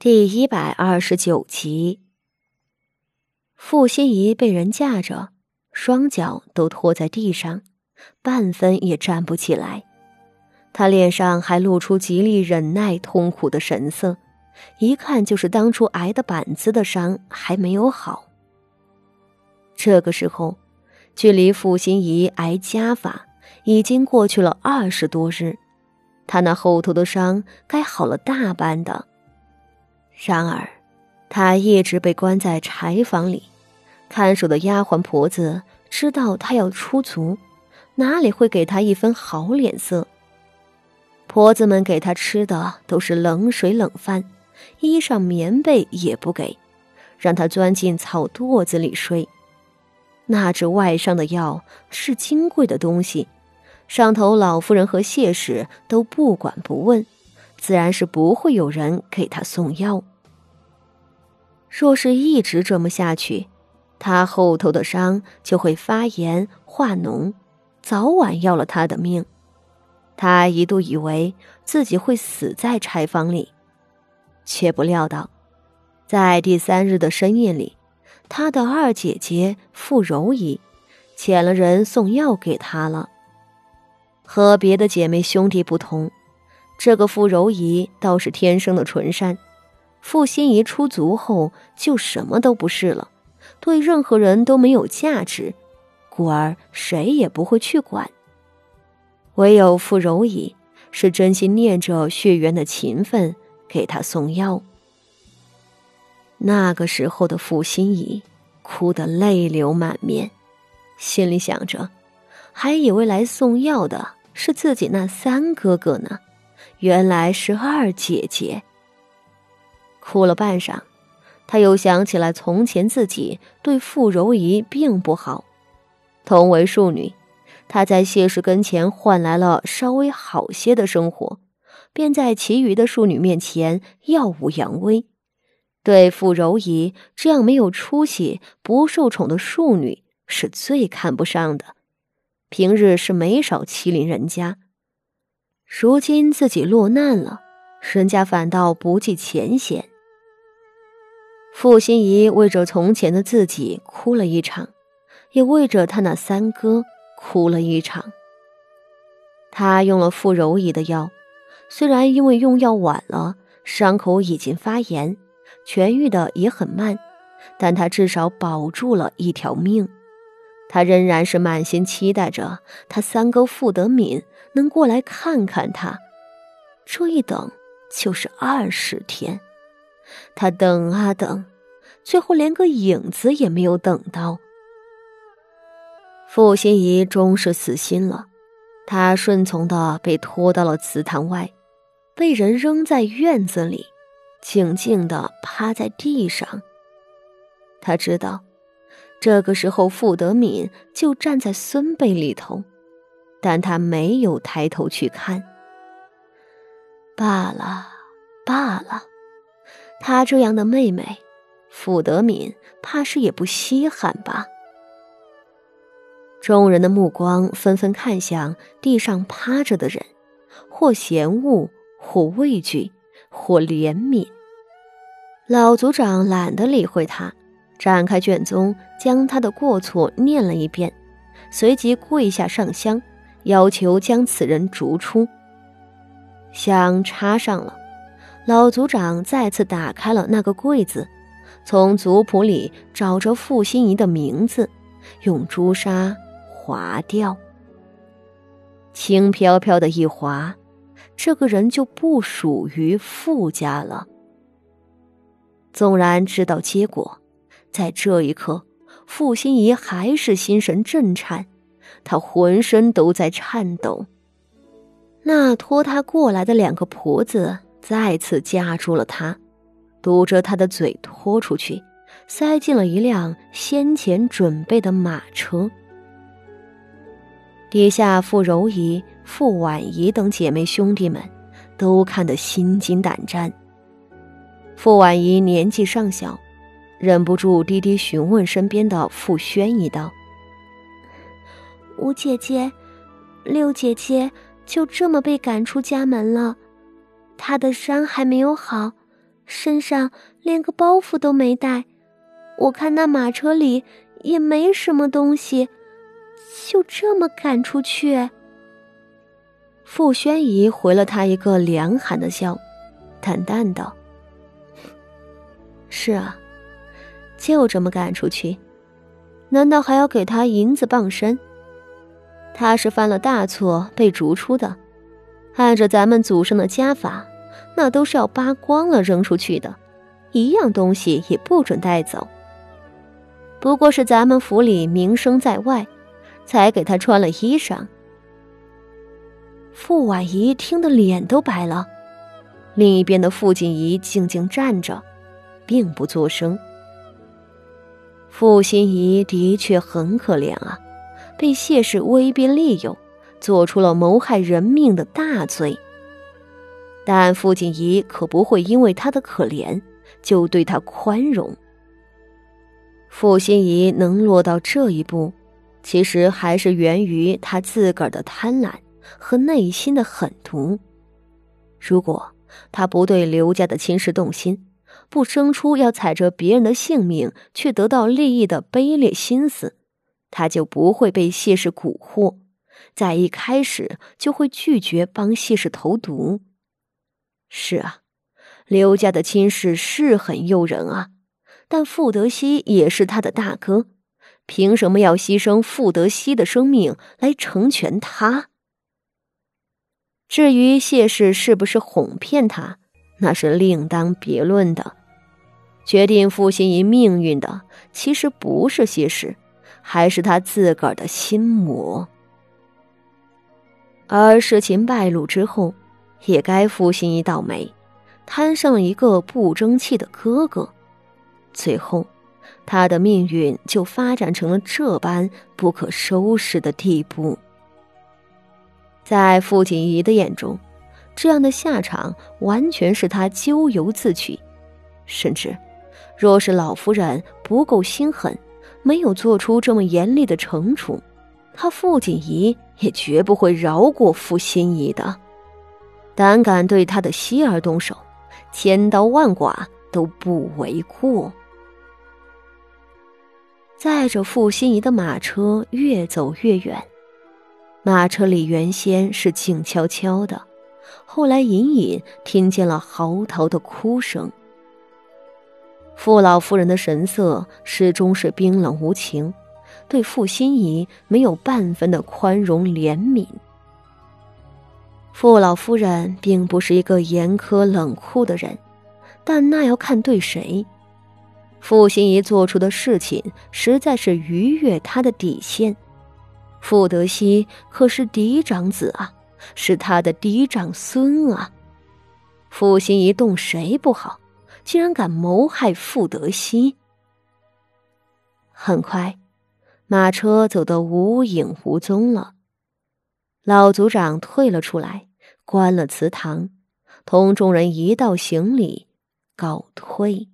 第一百二十九集，傅心怡被人架着，双脚都拖在地上，半分也站不起来。她脸上还露出极力忍耐痛苦的神色，一看就是当初挨的板子的伤还没有好。这个时候，距离傅心怡挨家法已经过去了二十多日，她那后头的伤该好了大半的。然而，他一直被关在柴房里，看守的丫鬟婆子知道他要出族，哪里会给他一分好脸色？婆子们给他吃的都是冷水冷饭，衣裳棉被也不给，让他钻进草垛子里睡。那只外伤的药是金贵的东西，上头老夫人和谢氏都不管不问。自然是不会有人给他送药。若是一直这么下去，他后头的伤就会发炎化脓，早晚要了他的命。他一度以为自己会死在柴房里，却不料到，在第三日的深夜里，他的二姐姐傅柔仪遣了人送药给他了。和别的姐妹兄弟不同。这个傅柔仪倒是天生的纯善，傅心怡出族后就什么都不是了，对任何人都没有价值，故而谁也不会去管。唯有傅柔仪是真心念着血缘的情分，给他送药。那个时候的傅心怡哭得泪流满面，心里想着，还以为来送药的是自己那三哥哥呢。原来是二姐姐。哭了半晌，他又想起来从前自己对傅柔仪并不好，同为庶女，他在谢氏跟前换来了稍微好些的生活，便在其余的庶女面前耀武扬威，对傅柔仪这样没有出息、不受宠的庶女是最看不上的，平日是没少欺凌人家。如今自己落难了，人家反倒不计前嫌。傅心怡为着从前的自己哭了一场，也为着他那三哥哭了一场。他用了傅柔仪的药，虽然因为用药晚了，伤口已经发炎，痊愈的也很慢，但他至少保住了一条命。他仍然是满心期待着他三哥傅德敏能过来看看他，这一等就是二十天。他等啊等，最后连个影子也没有等到。傅心怡终是死心了，她顺从的被拖到了祠堂外，被人扔在院子里，静静的趴在地上。他知道。这个时候，傅德敏就站在孙辈里头，但他没有抬头去看。罢了，罢了，他这样的妹妹，傅德敏怕是也不稀罕吧？众人的目光纷纷看向地上趴着的人，或嫌恶，或畏惧，或怜悯。老族长懒得理会他。展开卷宗，将他的过错念了一遍，随即跪下上香，要求将此人逐出。香插上了，老族长再次打开了那个柜子，从族谱里找着傅心怡的名字，用朱砂划掉。轻飘飘的一划，这个人就不属于傅家了。纵然知道结果。在这一刻，傅心怡还是心神震颤，她浑身都在颤抖。那拖她过来的两个婆子再次夹住了他，堵着他的嘴拖出去，塞进了一辆先前准备的马车。底下，傅柔仪、傅婉仪等姐妹兄弟们都看得心惊胆战。傅婉仪年纪尚小。忍不住低低询问身边的傅轩一道：“五姐姐，六姐姐就这么被赶出家门了？他的伤还没有好，身上连个包袱都没带。我看那马车里也没什么东西，就这么赶出去。傅宣仪回了他一个凉寒的笑，淡淡道：“是啊，就这么赶出去，难道还要给他银子傍身？他是犯了大错被逐出的，按着咱们祖上的家法，那都是要扒光了扔出去的，一样东西也不准带走。”不过是咱们府里名声在外，才给他穿了衣裳。傅婉仪听得脸都白了，另一边的傅锦仪静静站着，并不作声。傅心怡的确很可怜啊，被谢氏威逼利诱，做出了谋害人命的大罪。但傅锦仪可不会因为他的可怜就对他宽容。傅心怡能落到这一步，其实还是源于他自个儿的贪婪和内心的狠毒。如果他不对刘家的亲事动心，不生出要踩着别人的性命去得到利益的卑劣心思，他就不会被谢氏蛊惑，在一开始就会拒绝帮谢氏投毒。是啊，刘家的亲事是很诱人啊。但傅德熙也是他的大哥，凭什么要牺牲傅德熙的生命来成全他？至于谢氏是不是哄骗他，那是另当别论的。决定傅心怡命运的，其实不是谢氏，还是他自个儿的心魔。而事情败露之后，也该傅心怡倒霉，摊上一个不争气的哥哥。最后，他的命运就发展成了这般不可收拾的地步。在傅锦仪的眼中，这样的下场完全是他咎由自取。甚至，若是老夫人不够心狠，没有做出这么严厉的惩处，他傅锦仪也绝不会饶过傅心怡的。胆敢对他的妻儿动手，千刀万剐都不为过。载着傅心怡的马车越走越远，马车里原先是静悄悄的，后来隐隐听见了嚎啕的哭声。傅老夫人的神色始终是冰冷无情，对傅心怡没有半分的宽容怜悯。傅老夫人并不是一个严苛冷酷的人，但那要看对谁。傅心怡做出的事情实在是逾越他的底线。傅德熙可是嫡长子啊，是他的嫡长孙啊。傅心怡动谁不好，竟然敢谋害傅德熙。很快，马车走得无影无踪了。老族长退了出来，关了祠堂，同众人一道行礼，告退。